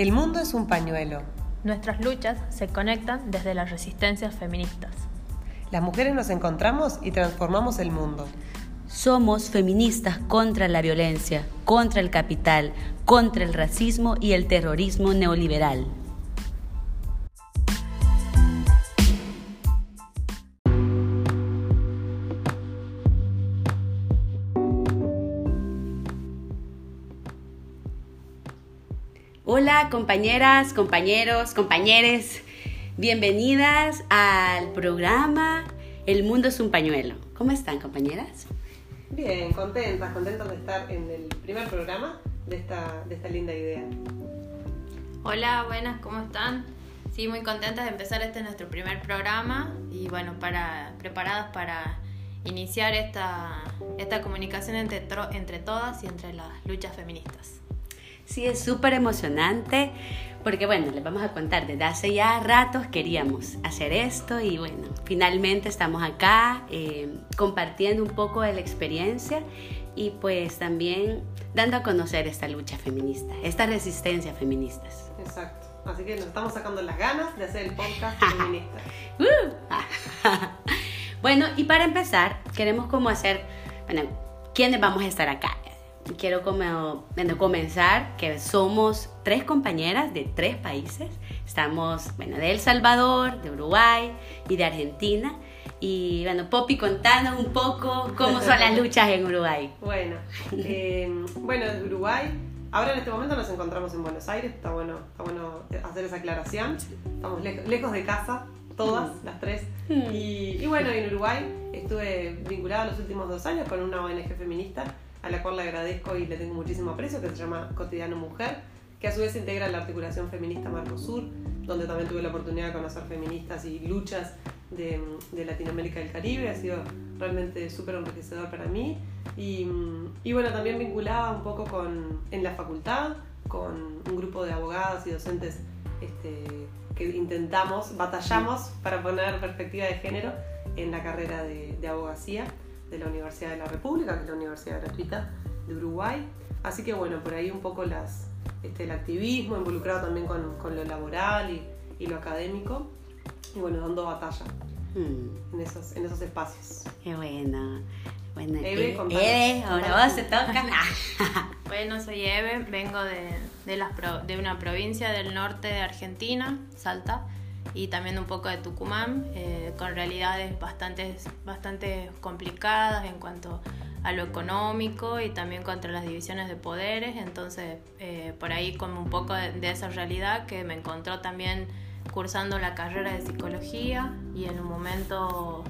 El mundo es un pañuelo. Nuestras luchas se conectan desde las resistencias feministas. Las mujeres nos encontramos y transformamos el mundo. Somos feministas contra la violencia, contra el capital, contra el racismo y el terrorismo neoliberal. Hola compañeras, compañeros, compañeres, bienvenidas al programa El mundo es un pañuelo. ¿Cómo están compañeras? Bien, contentas, contentas de estar en el primer programa de esta, de esta linda idea. Hola, buenas, ¿cómo están? Sí, muy contentas de empezar este nuestro primer programa y bueno, para, preparadas para iniciar esta, esta comunicación entre, entre todas y entre las luchas feministas. Sí, es súper emocionante porque bueno, les vamos a contar, desde hace ya ratos queríamos hacer esto y bueno, finalmente estamos acá eh, compartiendo un poco de la experiencia y pues también dando a conocer esta lucha feminista, esta resistencia feministas. Exacto. Así que nos estamos sacando las ganas de hacer el podcast feminista. bueno, y para empezar, queremos como hacer, bueno, ¿quiénes vamos a estar acá? Quiero como, bueno, comenzar que somos tres compañeras de tres países. Estamos, bueno, de El Salvador, de Uruguay y de Argentina. Y bueno, Poppy, contanos un poco cómo son las luchas en Uruguay. Bueno, eh, bueno, Uruguay, ahora en este momento nos encontramos en Buenos Aires, está bueno, está bueno hacer esa aclaración. Estamos lejos de casa, todas, mm. las tres. Mm. Y, y bueno, en Uruguay estuve vinculada los últimos dos años con una ONG feminista a la cual le agradezco y le tengo muchísimo aprecio, que se llama Cotidiano Mujer, que a su vez integra la articulación feminista Marcosur, donde también tuve la oportunidad de conocer feministas y luchas de, de Latinoamérica y el Caribe, ha sido realmente súper enriquecedor para mí. Y, y, bueno, también vinculada un poco con, en la facultad, con un grupo de abogadas y docentes este, que intentamos, batallamos para poner perspectiva de género en la carrera de abogacía de la Universidad de la República, que es la universidad gratuita de Uruguay. Así que bueno, por ahí un poco las, este, el activismo involucrado también con, con lo laboral y, y, lo académico. Y bueno, dando batalla hmm. en, esos, en esos espacios. Qué bueno. Bueno, Eve, Eve, ahora vos se toca. bueno, soy Eve, vengo de, de, las de una provincia del norte de Argentina, Salta y también un poco de Tucumán, eh, con realidades bastante, bastante complicadas en cuanto a lo económico y también contra las divisiones de poderes. Entonces, eh, por ahí como un poco de, esa realidad que me encontró también cursando la carrera de psicología y en un momento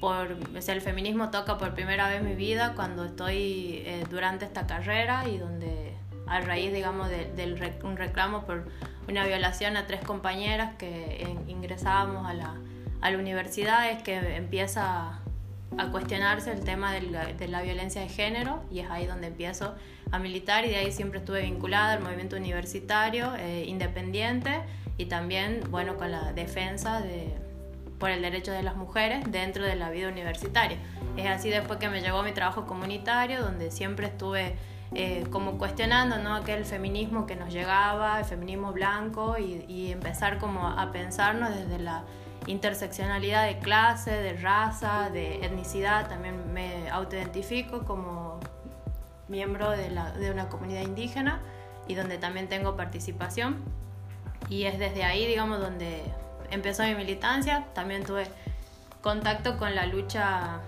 por el feminismo toca por primera vez mi vida cuando estoy eh, durante esta carrera y donde a raíz digamos de, un reclamo por una violación a tres compañeras que ingresábamos a la, universidad es que empieza a cuestionarse el tema de la, de la, violencia de género y es ahí donde empiezo a militar y de ahí siempre estuve vinculada al movimiento universitario eh, independiente y también bueno con la defensa de, por el derecho de las mujeres dentro de la vida universitaria. Es así después que me llegó mi trabajo comunitario donde siempre estuve eh, como cuestionando ¿no? aquel feminismo que nos llegaba, el feminismo blanco, y, empezar como a pensarnos desde la interseccionalidad de clase, de raza, de etnicidad. También me autoidentifico como miembro de, la, de una comunidad indígena y donde también tengo participación. Y es desde ahí, digamos, donde empezó mi militancia. También tuve contacto con la lucha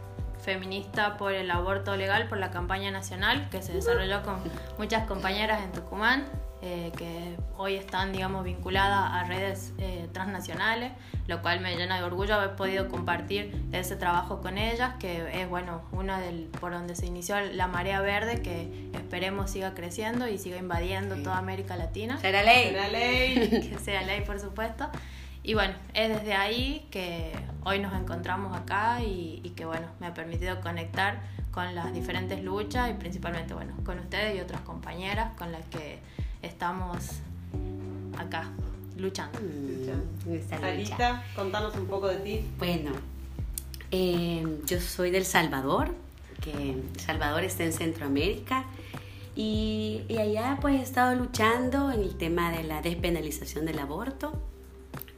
feminista por el aborto legal por la campaña nacional que se desarrolló con muchas compañeras en Tucumán eh, que hoy están digamos vinculadas a redes eh, transnacionales lo cual me llena de orgullo haber podido compartir ese trabajo con ellas que es bueno uno del por donde se inició la marea verde que esperemos siga creciendo y siga invadiendo toda América Latina. Será ley. Será ley. Que sea ley por supuesto y bueno, es desde ahí que hoy nos encontramos acá y, que bueno, me ha permitido conectar con las diferentes luchas y principalmente bueno, con ustedes y otras compañeras con las que estamos acá luchando. Sarita, contanos un poco de ti. Bueno, eh, yo soy del Salvador, que Salvador está en Centroamérica Y, y, allá pues he estado luchando en el tema de la despenalización del aborto.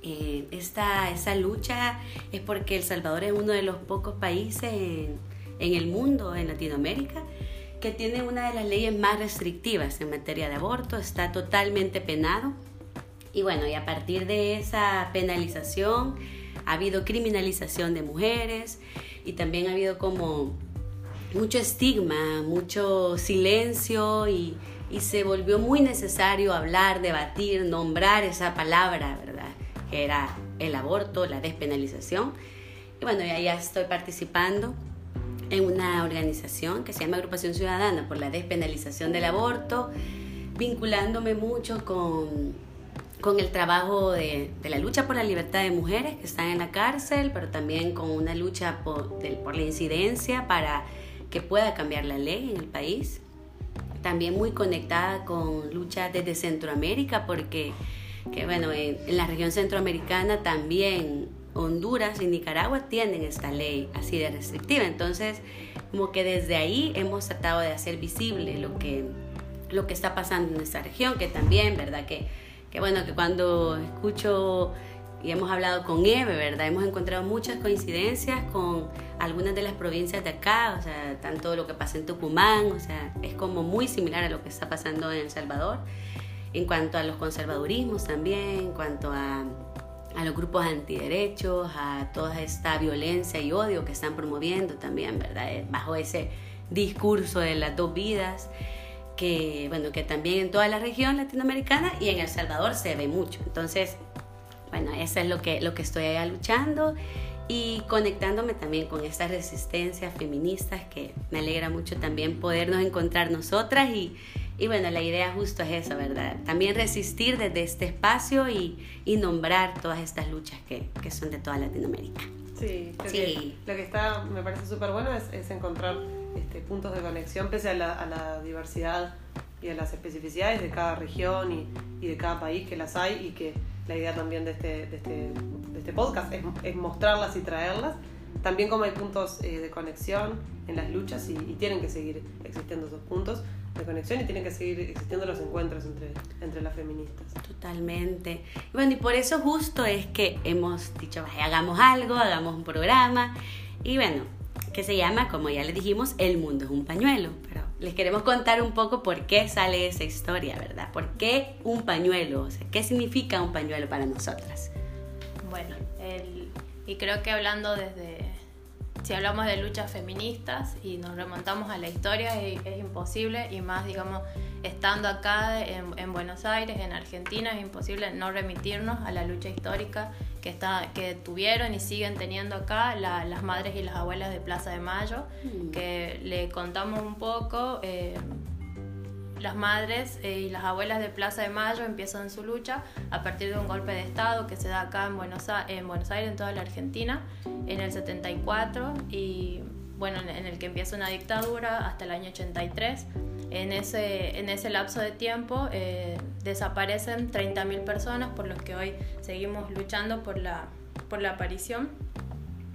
Eh, esta, esa lucha es porque El Salvador es uno de los pocos países en, el mundo, en Latinoamérica, que tiene una de las leyes más restrictivas en materia de aborto, está totalmente penado. Y bueno, y a partir de esa penalización ha habido criminalización de mujeres y también ha habido como mucho estigma, mucho silencio y se volvió muy necesario hablar, debatir, nombrar esa palabra, ¿verdad? Que era el aborto, la despenalización. Y bueno, ya, ya estoy participando en una organización que se llama Agrupación Ciudadana por la Despenalización del Aborto, vinculándome mucho con, con el trabajo de, de, la lucha por la libertad de mujeres que están en la cárcel, pero también con una lucha por, de, por la incidencia para que pueda cambiar la ley en el país. También muy conectada con lucha desde Centroamérica, porque que, bueno, en, en la región centroamericana también Honduras y Nicaragua tienen esta ley así de restrictiva. Entonces, como que desde ahí hemos tratado de hacer visible lo que, lo que está pasando en nuestra región, que también, ¿verdad? Que, que bueno, que cuando escucho y hemos hablado con Eve, ¿verdad? Hemos encontrado muchas coincidencias con algunas de las provincias de acá, o sea, tanto lo que pasa en Tucumán, o sea, es como muy similar a lo que está pasando en El Salvador, en cuanto a los conservadurismos también, en cuanto a a los grupos antiderechos, a toda esta violencia y odio que están promoviendo también, ¿verdad? Eh, bajo ese discurso de las dos vidas, que, bueno, que también en toda la región latinoamericana y en El Salvador se ve mucho. Entonces, bueno, eso es lo que, lo que estoy allá luchando y conectándome también con estas resistencias feministas que me alegra mucho también podernos encontrar nosotras y, y bueno, la idea justo es eso, ¿verdad? También resistir desde este espacio y, y nombrar todas estas luchas que, que, son de toda Latinoamérica. Sí, sí. Que, lo que está, me parece súper bueno es, es, encontrar este, puntos de conexión pese a la, a la, diversidad y a las especificidades de cada región y, y, de cada país que las hay y que la idea también de este, de este, de este podcast es, es mostrarlas y traerlas también como hay puntos eh, de conexión en las luchas y, y, tienen que seguir existiendo esos puntos, de conexión y tienen que seguir existiendo los encuentros entre, entre las feministas. Totalmente. Y bueno, y por eso justo es que hemos dicho, hagamos algo, hagamos un programa. Y bueno, que se llama, como ya les dijimos, El mundo es un pañuelo. Pero les queremos contar un poco por qué sale esa historia, ¿verdad? ¿Por qué un pañuelo? O sea, ¿qué significa un pañuelo para nosotras? Bueno, el, y creo que hablando desde si hablamos de luchas feministas y nos remontamos a la historia, es, es imposible, y más, digamos, estando acá en, en, Buenos Aires, en Argentina, es imposible no remitirnos a la lucha histórica que, está, que tuvieron y siguen teniendo acá la, las madres y las abuelas de Plaza de Mayo, mm. que le contamos un poco. Eh, las madres eh, y las abuelas de Plaza de Mayo empiezan su lucha a partir de un golpe de Estado que se da acá en Buenos, en Buenos Aires, en toda la Argentina, en el 74 y bueno, en el que empieza una dictadura hasta el año 83. En ese, en ese lapso de tiempo eh, desaparecen 30.000 personas por los que hoy seguimos luchando por la, por la aparición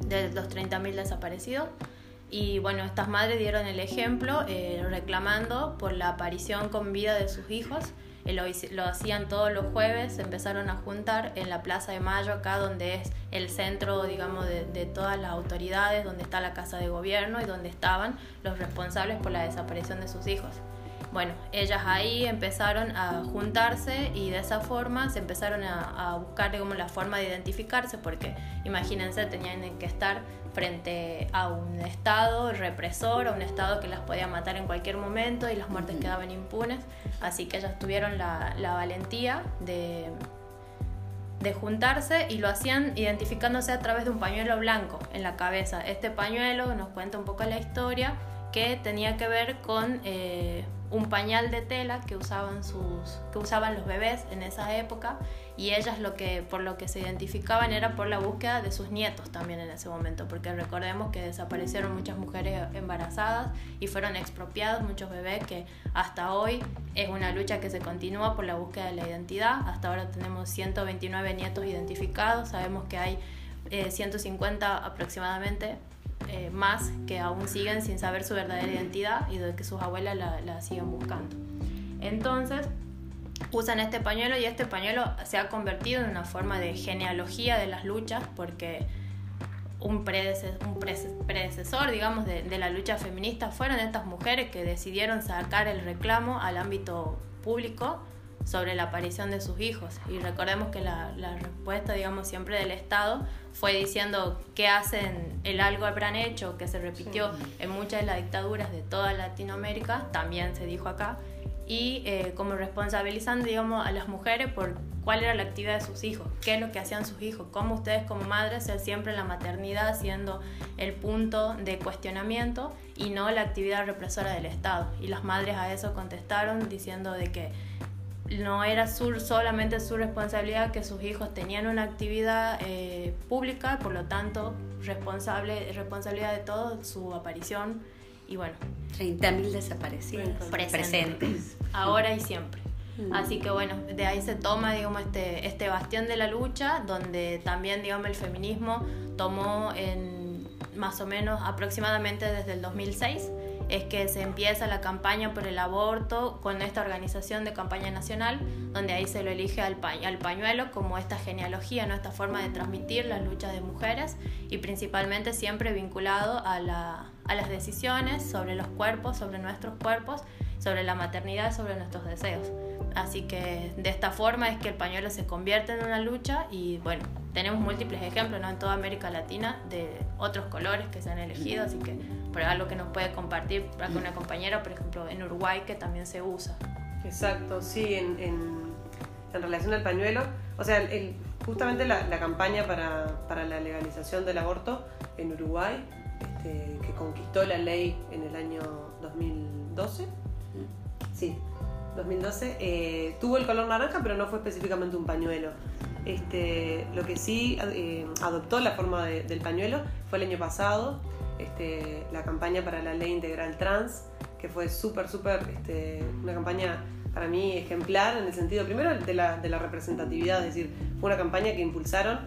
de los 30.000 desaparecidos. Y bueno, estas madres dieron el ejemplo eh, reclamando por la aparición con vida de sus hijos. Eh, lo, hacían todos los jueves, se empezaron a juntar en la Plaza de Mayo, acá donde es el centro, digamos, de, todas las autoridades, donde está la Casa de Gobierno y donde estaban los responsables por la desaparición de sus hijos. Bueno, ellas ahí empezaron a juntarse y de esa forma se empezaron a, a buscar digamos, la forma de identificarse, porque imagínense, tenían que estar frente a un Estado represor, a un Estado que las podía matar en cualquier momento y las muertes quedaban impunes. Así que ellas tuvieron la, la valentía de, de juntarse y lo hacían identificándose a través de un pañuelo blanco en la cabeza. Este pañuelo nos cuenta un poco la historia que tenía que ver con eh, un pañal de tela que usaban, sus, que usaban los bebés en esa época y ellas lo que, por lo que se identificaban era por la búsqueda de sus nietos también en ese momento, porque recordemos que desaparecieron muchas mujeres embarazadas y fueron expropiados muchos bebés que hasta hoy es una lucha que se continúa por la búsqueda de la identidad. Hasta ahora tenemos 129 nietos identificados, sabemos que hay eh, 150 aproximadamente eh, más que aún siguen sin saber su verdadera identidad y de que sus abuelas la, la siguen buscando. Entonces, usan este pañuelo y este pañuelo se ha convertido en una forma de genealogía de las luchas porque un predecesor, digamos, de, de, la lucha feminista fueron estas mujeres que decidieron sacar el reclamo al ámbito público sobre la aparición de sus hijos. Y recordemos que la, la respuesta, digamos, siempre del Estado fue diciendo qué hacen el algo habrán hecho, que se repitió en muchas de las dictaduras de toda Latinoamérica, también se dijo acá, y eh, como responsabilizando, digamos, a las mujeres por cuál era la actividad de sus hijos, qué es lo que hacían sus hijos, cómo ustedes como madres ser siempre la maternidad siendo el punto de cuestionamiento y no la actividad represora del Estado. Y las madres a eso contestaron diciendo de que no era su, solamente su responsabilidad que sus hijos tenían una actividad eh, pública, por lo tanto responsable, responsabilidad de todo su aparición y bueno. 30.000 desaparecidos. Presentes. Ahora y siempre. Mm. Así que bueno, de ahí se toma, digamos, este, este bastión de la lucha, donde también, digamos, el feminismo tomó en más o menos aproximadamente desde el 2006 es que se empieza la campaña por el aborto con esta organización de campaña nacional, donde ahí se lo elige al, pañuelo como esta genealogía, ¿no? esta forma de transmitir las luchas de mujeres y principalmente siempre vinculado a, a las decisiones sobre los cuerpos, sobre nuestros cuerpos, sobre la maternidad, sobre nuestros deseos. Así que de esta forma es que el pañuelo se convierte en una lucha y bueno, tenemos múltiples ejemplos ¿no? en toda América Latina de otros colores que se han elegido, así que por algo que nos puede compartir con una compañera, por ejemplo, en Uruguay que también se usa. Exacto, sí, en, en, relación al pañuelo, o sea, el, justamente la, la campaña para, para, la legalización del aborto en Uruguay, este, que conquistó la ley en el año 2012, sí, 2012, eh, tuvo el color naranja, pero no fue específicamente un pañuelo. Este, lo que sí eh, adoptó la forma del pañuelo fue el año pasado, este, la campaña para la ley integral trans, que fue súper, súper, este, una campaña para mí ejemplar en el sentido, primero, de la, de la representatividad, es decir, fue una campaña que impulsaron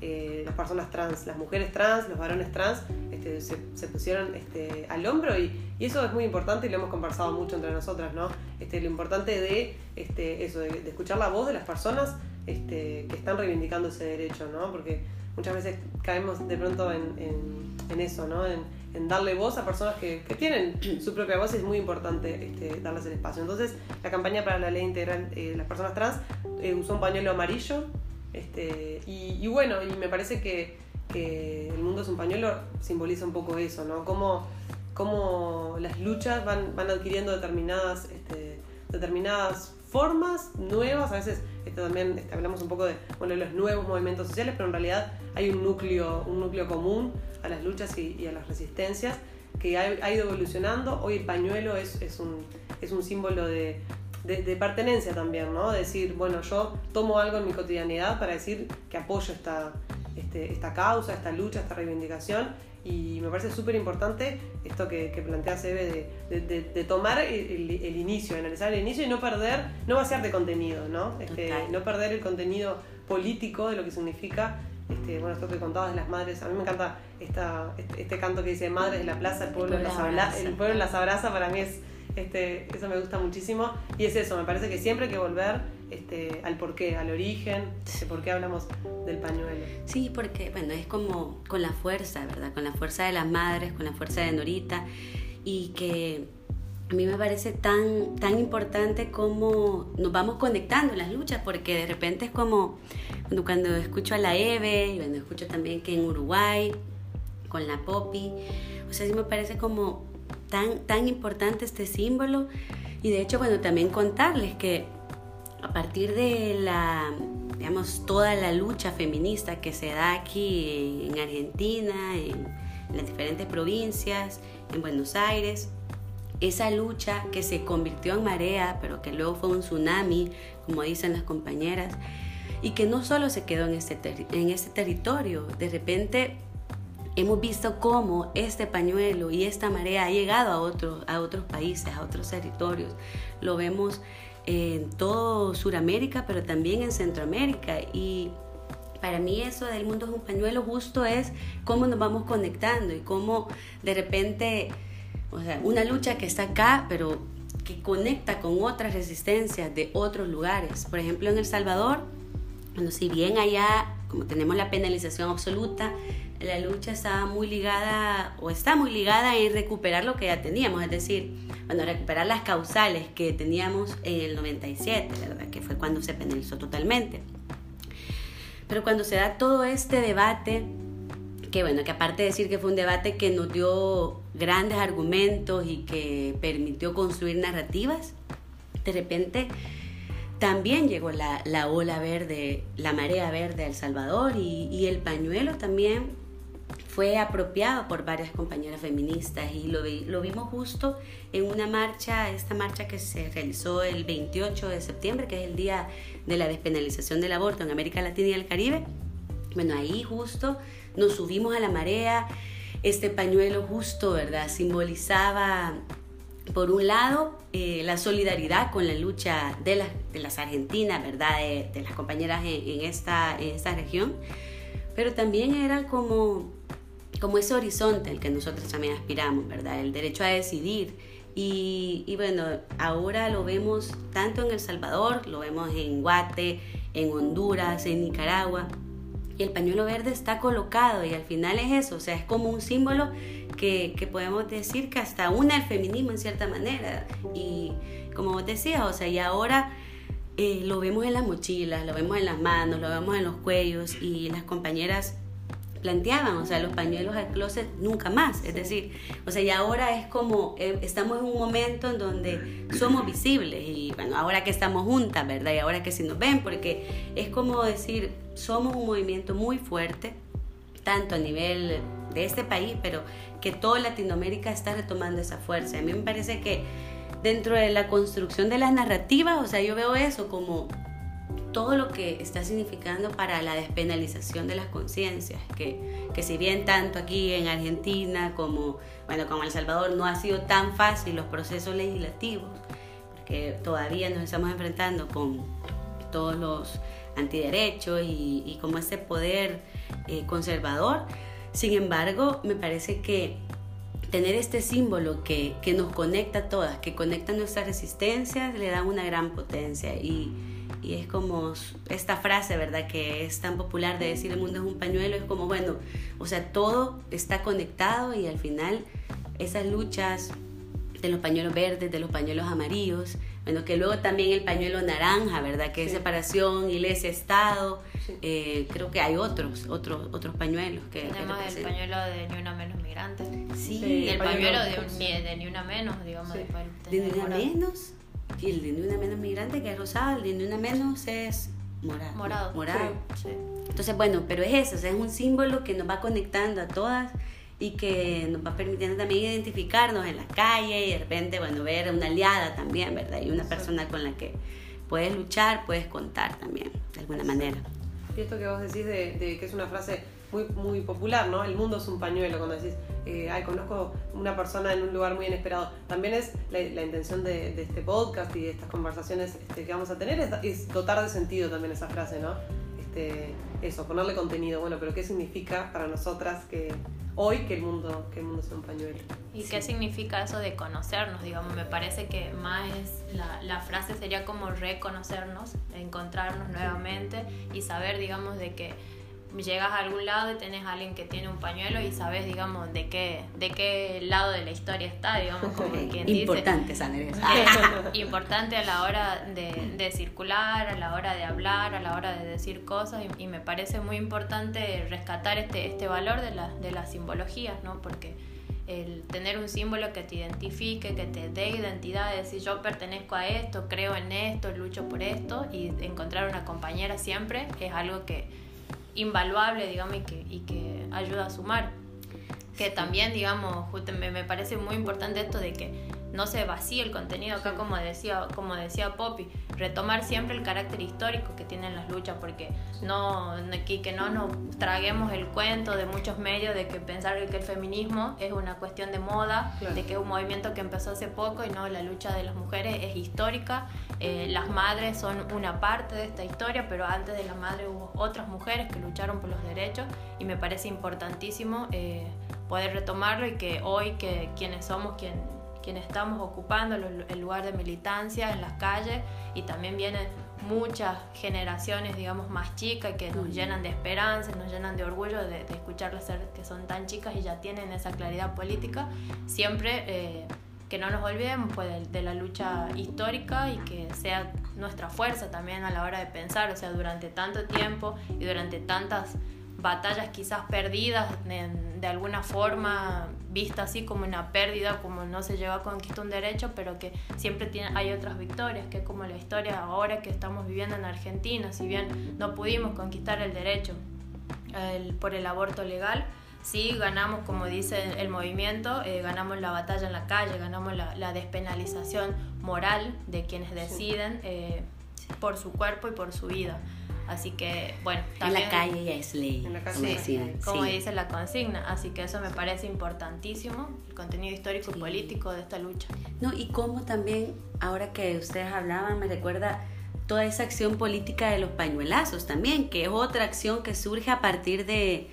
eh, las personas trans, las mujeres trans, los varones trans, este, se, pusieron este, al hombro y, eso es muy importante y lo hemos conversado mucho entre nosotras, ¿no? Este, lo importante de este, eso, de, escuchar la voz de las personas este, que están reivindicando ese derecho, ¿no? Porque muchas veces caemos de pronto en, en, eso, ¿no? En, darle voz a personas que, que, tienen su propia voz y es muy importante este, darles el espacio. Entonces, la campaña para la ley integral de eh, las personas trans eh, usó un pañuelo amarillo este, y, bueno, y me parece que, el mundo es un pañuelo simboliza un poco eso, ¿no? Cómo, cómo las luchas van, van adquiriendo determinadas, este, determinadas formas nuevas, a veces este, también este, hablamos un poco de bueno, los nuevos movimientos sociales, pero en realidad hay un núcleo, un núcleo común a las luchas y, a las resistencias que ha, ido evolucionando. Hoy el pañuelo es, es, un, es un símbolo de, de, pertenencia también, ¿no? Decir, bueno, yo tomo algo en mi cotidianidad para decir que apoyo esta, este, esta causa, esta lucha, esta reivindicación. Y me parece súper importante esto que, que plantea Sebe de, de, tomar el, el, inicio, analizar el inicio y no perder, no vaciar de contenido, ¿no? Este, no perder el contenido político de lo que significa este, bueno, esto que contabas de las madres, a mí me encanta esta, este, este canto que dice Madres de la Plaza, el pueblo, las, abraza, el pueblo las abraza, para mí es este, eso me gusta muchísimo. Y es eso, me parece que siempre hay que volver este, al porqué, al origen, de por qué hablamos del pañuelo. Sí, porque, bueno, es como con la fuerza, ¿verdad? Con la fuerza de las madres, con la fuerza de Norita. Y que a mí me parece tan, tan importante como nos vamos conectando en las luchas, porque de repente es como cuando, cuando escucho a la Eve, y cuando escucho también que en Uruguay, con la Poppy, o sea, sí me parece como tan, importante este símbolo. Y de hecho, bueno, también contarles que a partir de la, digamos, toda la lucha feminista que se da aquí en Argentina, en, las diferentes provincias, en Buenos Aires, esa lucha que se convirtió en marea, pero que luego fue un tsunami, como dicen las compañeras, y que no solo se quedó en este, en este territorio, de repente hemos visto cómo este pañuelo y esta marea ha llegado a, otros a otros países, a otros territorios. Lo vemos en todo Sudamérica, pero también en Centroamérica. Y para mí eso del mundo es un pañuelo justo es cómo nos vamos conectando y cómo de repente, o sea, una lucha que está acá, pero que conecta con otras resistencias de otros lugares. Por ejemplo, en El Salvador, bueno, si bien allá, como tenemos la penalización absoluta, la lucha está muy ligada o está muy ligada en recuperar lo que ya teníamos, es decir, bueno, recuperar las causales que teníamos en el 97, ¿verdad? Que fue cuando se penalizó totalmente. Pero cuando se da todo este debate, que bueno, que aparte de decir que fue un debate que nos dio grandes argumentos y que permitió construir narrativas, de repente también llegó la, la ola verde, la marea verde a El Salvador y el pañuelo también fue apropiado por varias compañeras feministas y lo, lo vimos justo en una marcha, esta marcha que se realizó el 28 de septiembre, que es el día de la despenalización del aborto en América Latina y el Caribe. Bueno, ahí justo nos subimos a la marea, este pañuelo justo, ¿verdad? Simbolizaba, por un lado, eh, la solidaridad con la lucha de, de las argentinas, ¿verdad? De, las compañeras en, en, esta, en esta región, pero también era como como ese horizonte al que nosotros también aspiramos, ¿verdad? El derecho a decidir. Y, bueno, ahora lo vemos tanto en El Salvador, lo vemos en Guate, en Honduras, en Nicaragua. Y el pañuelo verde está colocado y al final es eso, o sea, es como un símbolo que, que podemos decir que hasta une al feminismo en cierta manera. Y como vos decías, o sea, y ahora eh, lo vemos en las mochilas, lo vemos en las manos, lo vemos en los cuellos y las compañeras planteaban, o sea, los pañuelos al closet nunca más, es decir, o sea, y ahora es como, eh, estamos en un momento en donde somos visibles y bueno, ahora que estamos juntas, ¿verdad? Y ahora que sí nos ven, porque es como decir, somos un movimiento muy fuerte, tanto a nivel de este país, pero que toda Latinoamérica está retomando esa fuerza. A mí me parece que dentro de la construcción de las narrativas, o sea, yo veo eso como todo lo que está significando para la despenalización de las conciencias, que, que si bien tanto aquí en Argentina como, bueno, como El Salvador no ha sido tan fácil los procesos legislativos, porque todavía nos estamos enfrentando con todos los antiderechos y, y como ese poder eh, conservador, sin embargo, me parece que tener este símbolo que, que nos conecta a todas, que conecta nuestras resistencias, le da una gran potencia y y es como esta frase, ¿verdad? Que es tan popular de decir el mundo es un pañuelo, es como, bueno, o sea, todo está conectado y al final esas luchas de los pañuelos verdes, de los pañuelos amarillos, bueno, que luego también el pañuelo naranja, ¿verdad? Que es separación, iglesia, Estado, eh, creo que hay otros, otros, otros pañuelos que... Tenemos el pañuelo de Ni Una Menos Migrante. Sí, y el pañuelo, de, de, Ni Una Menos, digamos. De, de Ni Una Menos y el de una menos migrante que es rosado, el de una menos es morado. Morado. Morado. Sí. Entonces, bueno, pero es eso, es un símbolo que nos va conectando a todas y que nos va permitiendo también identificarnos en la calle y de repente, bueno, ver una aliada también, ¿verdad? Y una persona con la que puedes luchar, puedes contar también, de alguna manera. Y esto que vos decís de, de que es una frase muy, muy popular, ¿no? El mundo es un pañuelo, cuando decís, eh, ay, conozco una persona en un lugar muy inesperado. También es la, intención de, este podcast y de estas conversaciones este, que vamos a tener, es, dotar de sentido también esa frase, ¿no? Este, eso, ponerle contenido, bueno, pero ¿qué significa para nosotras que hoy que el mundo, que el mundo sea un pañuelo? ¿Y qué significa eso de conocernos? Digamos, me parece que más la, la frase sería como reconocernos, encontrarnos nuevamente y saber, digamos, de que llegas a algún lado y tenés a alguien que tiene un pañuelo y sabes, digamos, de qué, de qué lado de la historia está, digamos, como quien Importante dice. importante a la hora de, de, circular, a la hora de hablar, a la hora de decir cosas y, me parece muy importante rescatar este, este valor de, la, de las simbologías, ¿no? Porque el tener un símbolo que te identifique, que te dé identidad, decir yo pertenezco a esto, creo en esto, lucho por esto y encontrar una compañera siempre es algo que invaluable, digamos, y que, ayuda a sumar. que también, digamos, me, me parece muy importante esto de que no se vacíe el contenido acá, como decía, como decía Poppy, retomar siempre el carácter histórico que tienen las luchas, porque no, que, que no nos traguemos el cuento de muchos medios de que pensar que el feminismo es una cuestión de moda, de que es un movimiento que empezó hace poco y no, la lucha de las mujeres es histórica, eh, las madres son una parte de esta historia, pero antes de las madres hubo otras mujeres que lucharon por los derechos y me parece importantísimo eh, poder retomarlo y que hoy que quienes somos quien, quienes estamos ocupando el lugar de militancia en las calles y también vienen muchas generaciones, digamos, más chicas que nos llenan de esperanza, nos llenan de orgullo de, escucharlas ser que son tan chicas y ya tienen esa claridad política, siempre eh, que no nos olvidemos pues, de, la lucha histórica y que sea nuestra fuerza también a la hora de pensar, o sea, durante tanto tiempo y durante tantas batallas quizás perdidas de alguna forma vista así como una pérdida, como no se llegó a conquistar un derecho, pero que siempre tiene, hay otras victorias, que es como la historia ahora que estamos viviendo en Argentina, si bien no pudimos conquistar el derecho por el aborto legal, sí ganamos, como dice el movimiento, eh, ganamos la batalla en la calle, ganamos la, despenalización moral de quienes deciden eh, por su cuerpo y por su vida. Así que, bueno, también... En la calle ya es ley, como, dice la consigna. Así que eso me parece importantísimo, el contenido histórico y político de esta lucha. No, y como también, ahora que ustedes hablaban, me recuerda toda esa acción política de los pañuelazos también, que es otra acción que surge a partir de,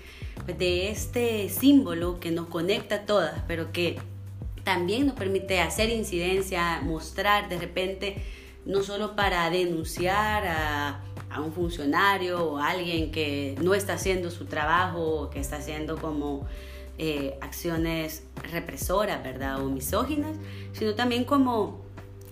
de este símbolo que nos conecta a todas, pero que también nos permite hacer incidencia, mostrar de repente, no solo para denunciar a a un funcionario o a alguien que no está haciendo su trabajo que está haciendo como eh, acciones represoras, ¿verdad? O misóginas, sino también como,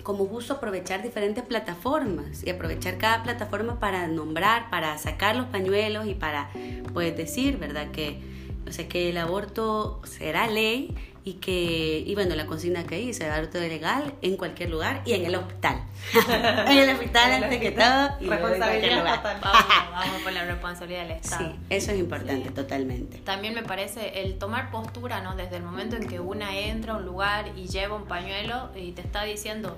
como justo aprovechar diferentes plataformas y aprovechar cada plataforma para nombrar, para sacar los pañuelos y para, pues, decir, ¿verdad? Que, o sea, que el aborto será ley y que, y bueno, la consigna que hice, aborto legal en cualquier lugar y en el hospital. en el hospital antes que todo. Y responsabilidad Vamos, vamos por la responsabilidad del Estado. Sí, eso es importante, totalmente. También me parece el tomar postura, ¿no? Desde el momento en que una entra a un lugar y lleva un pañuelo y te está diciendo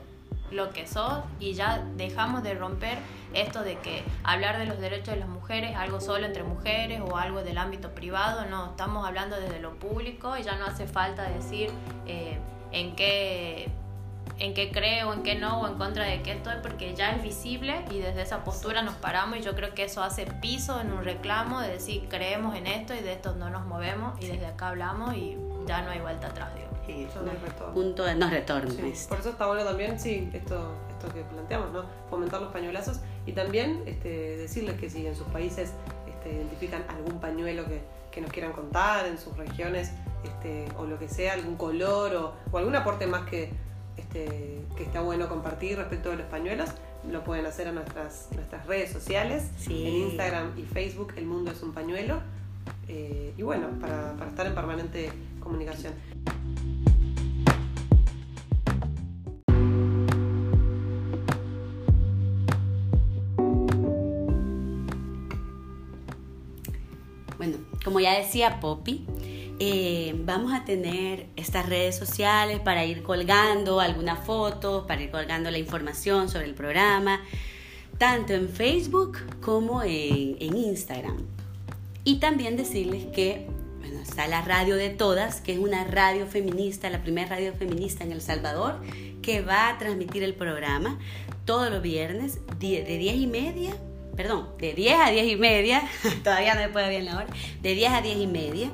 lo que sos y ya dejamos de romper esto de que hablar de los derechos de las mujeres algo solo entre mujeres o algo del ámbito privado, no, estamos hablando desde lo público y ya no hace falta decir eh, en qué en qué creo, en qué no o en contra de qué estoy, porque ya es visible y desde esa postura nos paramos y yo creo que eso hace piso en un reclamo de decir creemos en esto y de esto no nos movemos y desde acá hablamos y ya no hay vuelta atrás, digo. Sí, no, retorno. Punto de no retorno. por eso está bueno también, sí, esto, esto que planteamos, ¿no? Fomentar los pañuelazos y también este, decirles que si en sus países este, identifican algún pañuelo que, que, nos quieran contar, en sus regiones, este, o lo que sea, algún color o, o algún aporte más que, este, que está bueno compartir respecto de los pañuelos, lo pueden hacer en nuestras, nuestras redes sociales, en Instagram y Facebook, El Mundo es un Pañuelo. Eh, y bueno, para, para estar en permanente comunicación. Como ya decía Poppy, eh, vamos a tener estas redes sociales para ir colgando algunas fotos, para ir colgando la información sobre el programa, tanto en Facebook como en, Instagram. Y también decirles que está la radio de todas, que es una radio feminista, la primera radio feminista en El Salvador, que va a transmitir el programa todos los viernes de 10 y media, perdón, de 10 a 10 y media, todavía no me puedo bien la hora, de 10 a 10 y media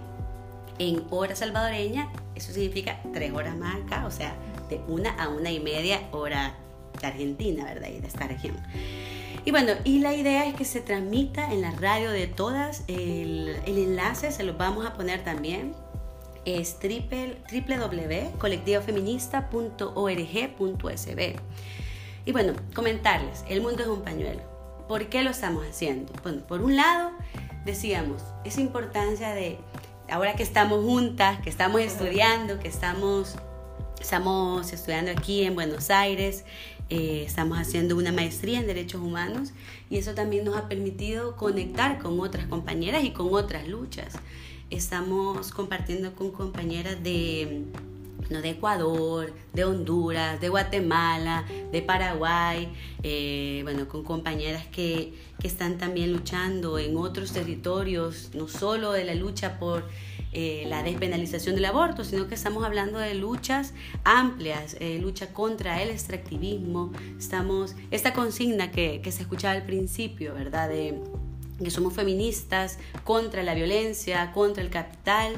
en hora salvadoreña, eso significa 3 horas más acá, o sea, de una a una y media hora de Argentina, ¿verdad? Y de esta región. Y bueno, y la idea es que se transmita en la radio de todas. El, enlace se lo vamos a poner también. Es www.colectivofeminista.org.sb. Y bueno, comentarles, el mundo es un pañuelo. ¿Por qué lo estamos haciendo? Bueno, por un lado, decíamos, esa importancia de, ahora que estamos juntas, que estamos estudiando, que estamos, estamos estudiando aquí en Buenos Aires, eh, estamos haciendo una maestría en derechos humanos y eso también nos ha permitido conectar con otras compañeras y con otras luchas. estamos compartiendo con compañeras de no, de Ecuador, de Honduras, de Guatemala, de Paraguay, eh, bueno, con compañeras que, que, están también luchando en otros territorios, no solo de la lucha por eh, la despenalización del aborto, sino que estamos hablando de luchas amplias, eh, lucha contra el extractivismo, estamos, esta consigna que, que se escuchaba al principio, ¿verdad? De que somos feministas contra la violencia, contra el capital.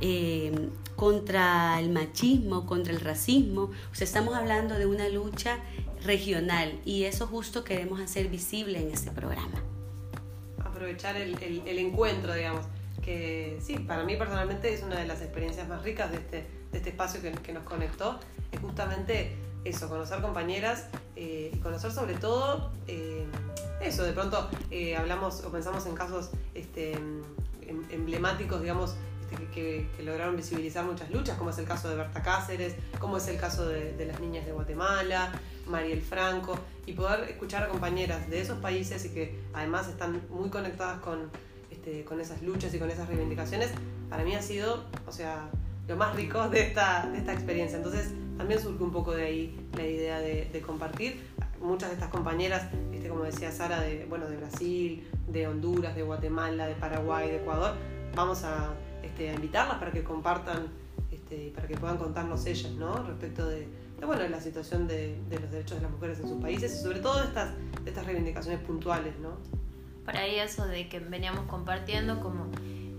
Eh, contra el machismo, contra el racismo. O sea, estamos hablando de una lucha regional y eso justo queremos hacer visible en este programa. Aprovechar el, encuentro, digamos, que sí, para mí personalmente es una de las experiencias más ricas de este, este espacio que, nos conectó, es justamente eso, conocer compañeras eh, y conocer sobre todo eh, eso, de pronto eh, hablamos o pensamos en casos este, em, emblemáticos, digamos, este, que, lograron visibilizar muchas luchas, como es el caso de Berta Cáceres, como es el caso de, las niñas de Guatemala, Mariel Franco, y poder escuchar a compañeras de esos países y que además están muy conectadas con, este, con esas luchas y con esas reivindicaciones, para mí ha sido, o sea, lo más rico de esta, de esta experiencia. Entonces, también surge un poco de ahí la idea de, compartir. Muchas de estas compañeras, este, como decía Sara, de, bueno, de Brasil, de Honduras, de Guatemala, de Paraguay, de Ecuador, vamos a este, a invitarlas para que compartan, este, para que puedan contarnos ellas, ¿no? Respecto de, bueno, de la situación de, los derechos de las mujeres en sus países y sobre todo de estas, estas reivindicaciones puntuales, ¿no? Por ahí eso de que veníamos compartiendo, como,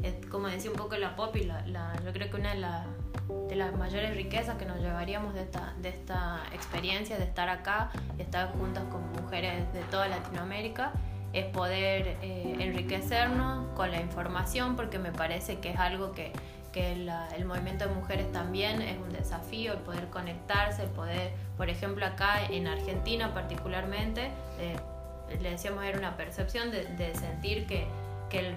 eh, como decía un poco la pop, y la, yo creo que una de, de las mayores riquezas que nos llevaríamos de esta, de esta experiencia, de estar acá y estar juntas con mujeres de toda Latinoamérica, es poder eh, enriquecernos con la información porque me parece que es algo que, que el movimiento de mujeres también es un desafío, el poder conectarse, el poder, por ejemplo acá en Argentina particularmente, eh, le decíamos era una percepción de, sentir que, que el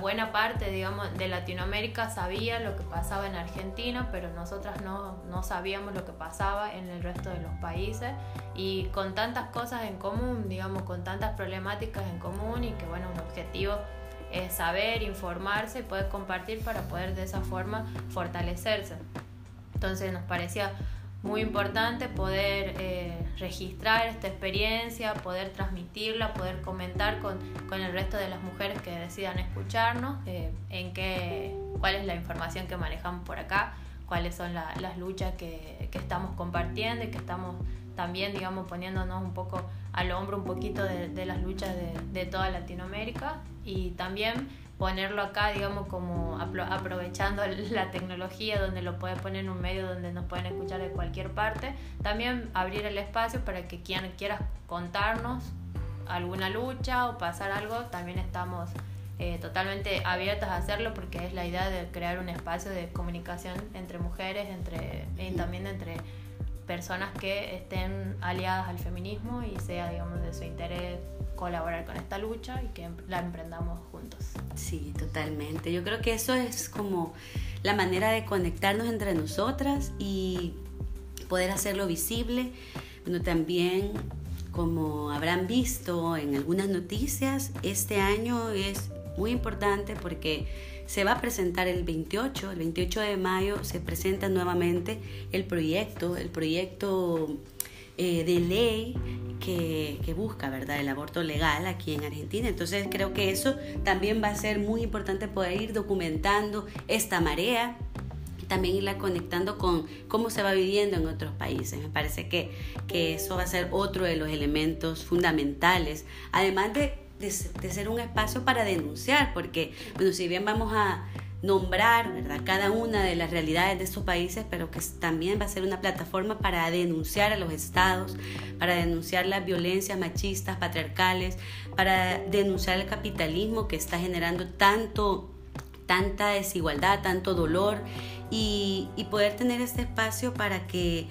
buena parte, digamos, de Latinoamérica sabía lo que pasaba en Argentina, pero nosotras no, no, sabíamos lo que pasaba en el resto de los países y con tantas cosas en común, digamos, con tantas problemáticas en común y que, bueno, un objetivo es saber, informarse y poder compartir para poder de esa forma fortalecerse. Entonces nos parecía muy importante poder eh, registrar esta experiencia, poder transmitirla, poder comentar con, con, el resto de las mujeres que decidan escucharnos, eh, en qué, cuál es la información que manejamos por acá, cuáles son las luchas que, que, estamos compartiendo y que estamos también, digamos, poniéndonos un poco al hombro un poquito de, de las luchas de, de toda Latinoamérica. Y también ponerlo acá, digamos, como aprovechando la tecnología donde lo puede poner en un medio donde nos pueden escuchar de cualquier parte. También abrir el espacio para que quien quiera contarnos alguna lucha o pasar algo, también estamos eh, totalmente abiertas a hacerlo porque es la idea de crear un espacio de comunicación entre mujeres entre, y también entre personas que estén aliadas al feminismo y sea, digamos, de su interés colaborar con esta lucha y que la emprendamos juntos. Sí, totalmente. Yo creo que eso es como la manera de conectarnos entre nosotras y poder hacerlo visible. Bueno, también como habrán visto en algunas noticias, este año es muy importante porque se va a presentar el 28, el 28 de mayo se presenta nuevamente el proyecto, el proyecto eh, de ley que, busca ¿verdad? el aborto legal aquí en Argentina. Entonces creo que eso también va a ser muy importante poder ir documentando esta marea también irla conectando con cómo se va viviendo en otros países. Me parece que, que eso va a ser otro de los elementos fundamentales, además de, de, de ser un espacio para denunciar, porque bueno, si bien vamos a nombrar ¿verdad? cada una de las realidades de estos países, pero que también va a ser una plataforma para denunciar a los estados, para denunciar las violencias machistas, patriarcales, para denunciar el capitalismo que está generando tanto, tanta desigualdad, tanto dolor y, y poder tener este espacio para que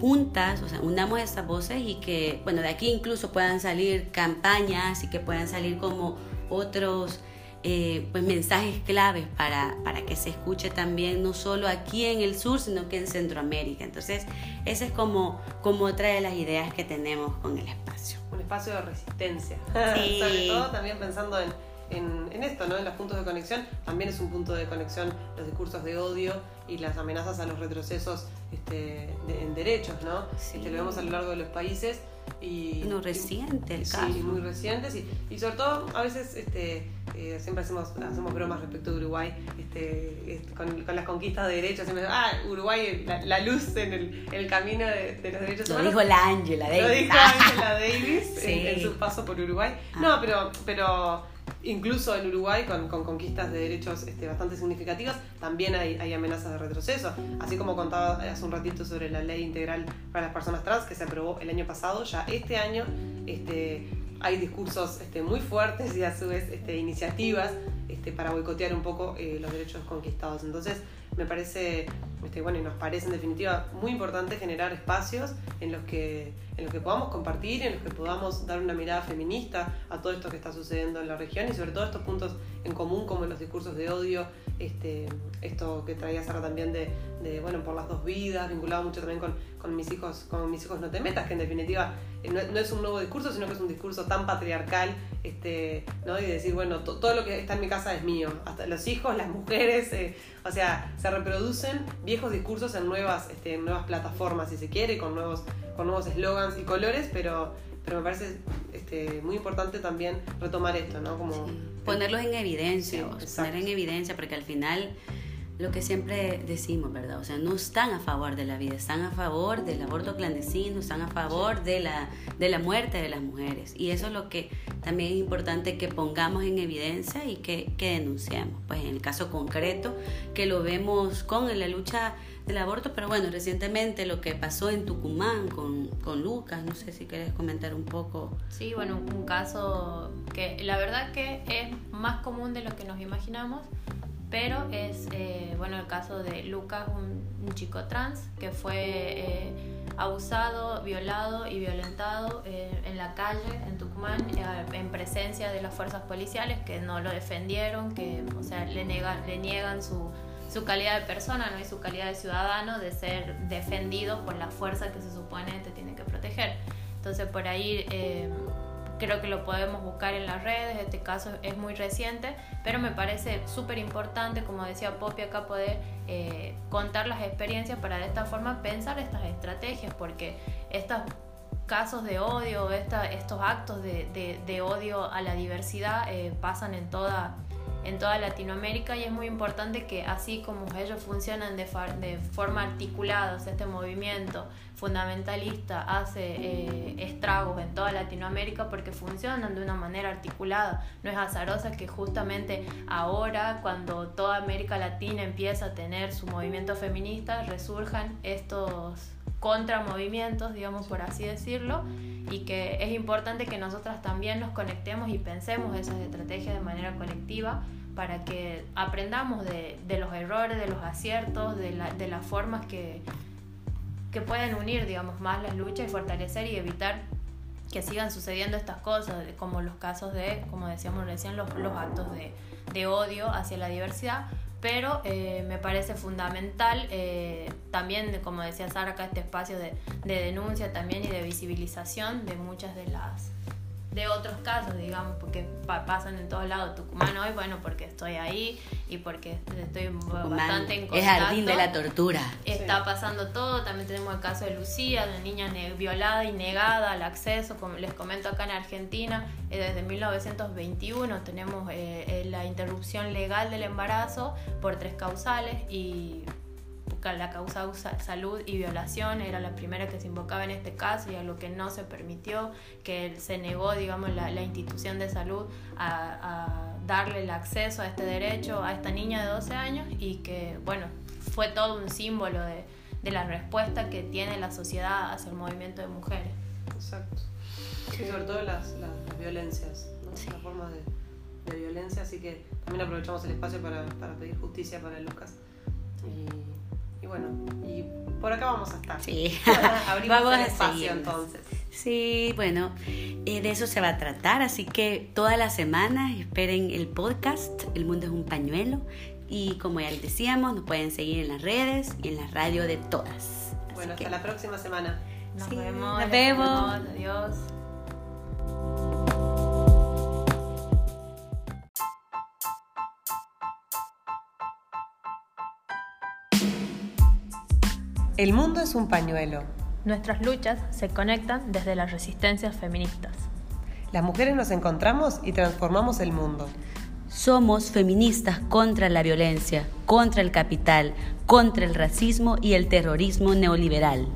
juntas, o sea, unamos estas voces y que, bueno, de aquí incluso puedan salir campañas y que puedan salir como otros eh, pues mensajes claves para, para que se escuche también no solo aquí en el sur, sino que en Centroamérica. Entonces, esa es como, como otra de las ideas que tenemos con el espacio. Un espacio de resistencia. Sobre todo también pensando en, en, en, esto, ¿no? En los puntos de conexión. También es un punto de conexión los discursos de odio y las amenazas a los retrocesos este, en derechos, ¿no? Sí. Este, lo vemos a lo largo de los países. Y, No reciente el sí, caso. muy recientes y, y sobre todo a veces este, eh, siempre hacemos, hacemos bromas respecto a Uruguay este, este, con, con las conquistas de derechos. Siempre, ah, Uruguay, la, la luz en el, el camino de, de los derechos Lo humanos. dijo la Angela Lo Davis. dijo Angela Davis Sí. en, en su paso por Uruguay. Ah. No, pero, pero incluso en Uruguay, con, con conquistas de derechos este, bastante significativas, también hay, amenazas de retroceso. Así como contaba hace un ratito sobre la ley integral para las personas trans que se aprobó el año pasado, ya este año este, hay discursos este, muy fuertes y a su vez iniciativas para boicotear un poco eh, los derechos conquistados. Entonces, me parece, este, bueno, y nos parece en definitiva muy importante generar espacios en los que en los que podamos compartir, en los que podamos dar una mirada feminista a todo esto que está sucediendo en la región y sobre todo estos puntos en común como los discursos de odio, este, esto que traía Sara también de, de, bueno, por las dos vidas, vinculado mucho también con, con mis hijos, con mis hijos no te metas, que en definitiva eh, no, no es un nuevo discurso, sino que es un discurso tan patriarcal, este, ¿no? Y decir, bueno, to- todo lo que está en mi casa es mío, hasta los hijos, las mujeres, eh, o sea, se reproducen viejos discursos en nuevas, este, en nuevas plataformas, si se quiere, con nuevos con nuevos eslogans y colores, pero, pero me parece este, muy importante también retomar esto, ¿no? Como Sí. Ponerlos en evidencia, Sí, poner en evidencia, porque al final lo que siempre decimos, ¿verdad? O sea, no están a favor de la vida, están a favor del aborto clandestino, están a favor de la, de la muerte de las mujeres. Y eso es lo que también es importante que pongamos en evidencia y que, que denunciemos. Pues en el caso concreto, que lo vemos con la lucha del aborto, pero bueno, recientemente lo que pasó en Tucumán con, con Lucas, no sé si quieres comentar un poco. Sí, bueno, un caso que la verdad que es más común de lo que nos imaginamos, pero es, eh, bueno, el caso de Lucas, un, un chico trans que fue eh, abusado, violado y violentado eh, en la calle en Tucumán, eh, en presencia de las fuerzas policiales que no lo defendieron, que, o sea, le, nega- le niegan su, su calidad de persona ¿no? y su calidad de ciudadano de ser defendido por la fuerza que se supone te tiene que proteger. Entonces por ahí eh, creo que lo podemos buscar en las redes, este caso es muy reciente, pero me parece súper importante, como decía Poppy acá, poder eh, contar las experiencias para de esta forma pensar estas estrategias, porque estos casos de odio, esta, estos actos de, de- de odio a la diversidad eh, pasan en toda, en toda Latinoamérica y es muy importante que así como ellos funcionan de, forma articulada, este movimiento fundamentalista hace eh, estragos en toda Latinoamérica porque funcionan de una manera articulada, no es azarosa que justamente ahora cuando toda América Latina empieza a tener su movimiento feminista resurjan estos contramovimientos, digamos por así decirlo, y que es importante que nosotras también nos conectemos y pensemos esas estrategias de manera colectiva para que aprendamos de, de los errores, de los aciertos, de, la- de las formas que, que pueden unir, digamos, más las luchas y fortalecer y evitar que sigan sucediendo estas cosas, como los casos de, como decíamos recién, los, los actos de, de odio hacia la diversidad, pero eh, me parece fundamental eh, también, como decía Sara, acá este espacio de, de denuncia también y de visibilización de muchas de las de otros casos, digamos, porque pa- pasan en todos lados. Tucumán hoy, bueno, porque estoy ahí y porque estoy Tucumán bastante en es contacto. jardín de la tortura. Está Sí. pasando todo, también tenemos el caso de Lucía, de una niña ne- violada y negada al acceso, como les comento acá en Argentina, eh, desde 1921 tenemos eh, eh, la interrupción legal del embarazo por tres causales y la causa usa- salud y violación era la primera que se invocaba en este caso y a lo que no se permitió, que se negó, digamos, la, la institución de salud a, a darle el acceso a este derecho a esta niña de 12 años y que, bueno, fue todo un símbolo de, de la respuesta que tiene la sociedad hacia el movimiento de mujeres. Exacto. Y sobre todo las, las, las violencias, ¿no? las formas de, de violencia, así que también aprovechamos el espacio para, para pedir justicia para Lucas. Y bueno, y por acá vamos a estar. Sí. Abrimos Vamos el a espacio seguirnos. entonces. Sí, bueno, eh, de eso se va a tratar, así que toda la semana esperen el podcast El Mundo es un pañuelo y como ya les decíamos, nos pueden seguir en las redes y en la radio de todas. Así Bueno, que- hasta la próxima semana. Nos Sí, vemos. nos vemos. Adiós. El mundo es un pañuelo. Nuestras luchas se conectan desde las resistencias feministas. Las mujeres nos encontramos y transformamos el mundo. Somos feministas contra la violencia, contra el capital, contra el racismo y el terrorismo neoliberal.